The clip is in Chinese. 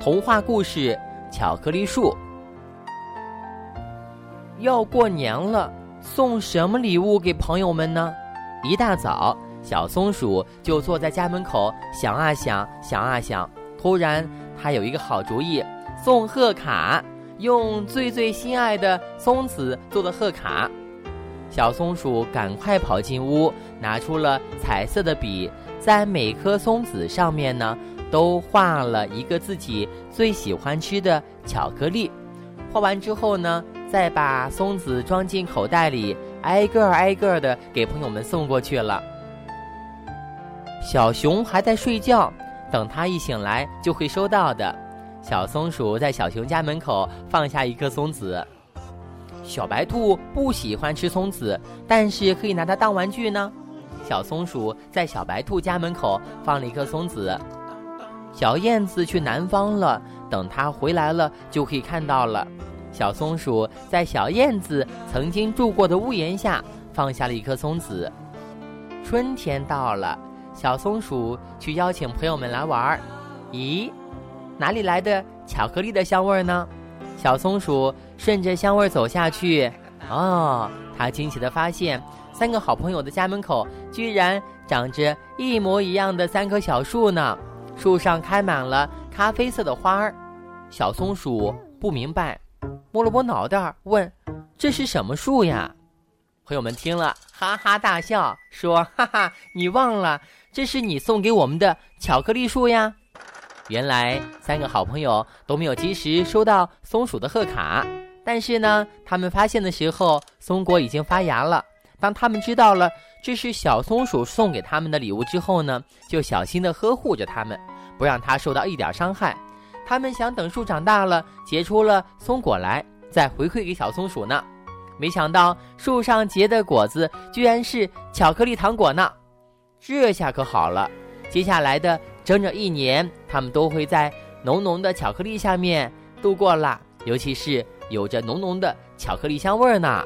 童话故事《巧克力树》。要过年了，送什么礼物给朋友们呢？一大早，小松鼠就坐在家门口想啊想，想啊想。突然，他有一个好主意，送贺卡，用最最心爱的松子做的贺卡。小松鼠赶快跑进屋，拿出了彩色的笔，在每颗松子上面呢，都画了一个自己最喜欢吃的巧克力。画完之后呢，再把松子装进口袋里，挨个挨个的给朋友们送过去了。小熊还在睡觉。等他一醒来，就会收到的。小松鼠在小熊家门口放下一颗松子。小白兔不喜欢吃松子，但是可以拿它当玩具呢。小松鼠在小白兔家门口放了一颗松子。小燕子去南方了，等它回来了就可以看到了。小松鼠在小燕子曾经住过的屋檐下放下了一颗松子。春天到了。小松鼠去邀请朋友们来玩儿，咦，哪里来的巧克力的香味儿呢？小松鼠顺着香味儿走下去，哦，它惊奇地发现，三个好朋友的家门口居然长着一模一样的三棵小树呢，树上开满了咖啡色的花儿。小松鼠不明白，摸了摸脑袋问：“这是什么树呀？”朋友们听了，哈哈大笑，说：“哈哈，你忘了。”这是你送给我们的巧克力树呀！原来三个好朋友都没有及时收到松鼠的贺卡，但是呢，他们发现的时候，松果已经发芽了。当他们知道了这是小松鼠送给他们的礼物之后呢，就小心地呵护着它们，不让它受到一点伤害。他们想等树长大了，结出了松果来，再回馈给小松鼠呢。没想到树上结的果子居然是巧克力糖果呢！这下可好了，接下来的整整一年，他们都会在浓浓的巧克力下面度过了，尤其是有着浓浓的巧克力香味儿呢。